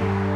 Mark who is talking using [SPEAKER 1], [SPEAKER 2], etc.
[SPEAKER 1] Bye.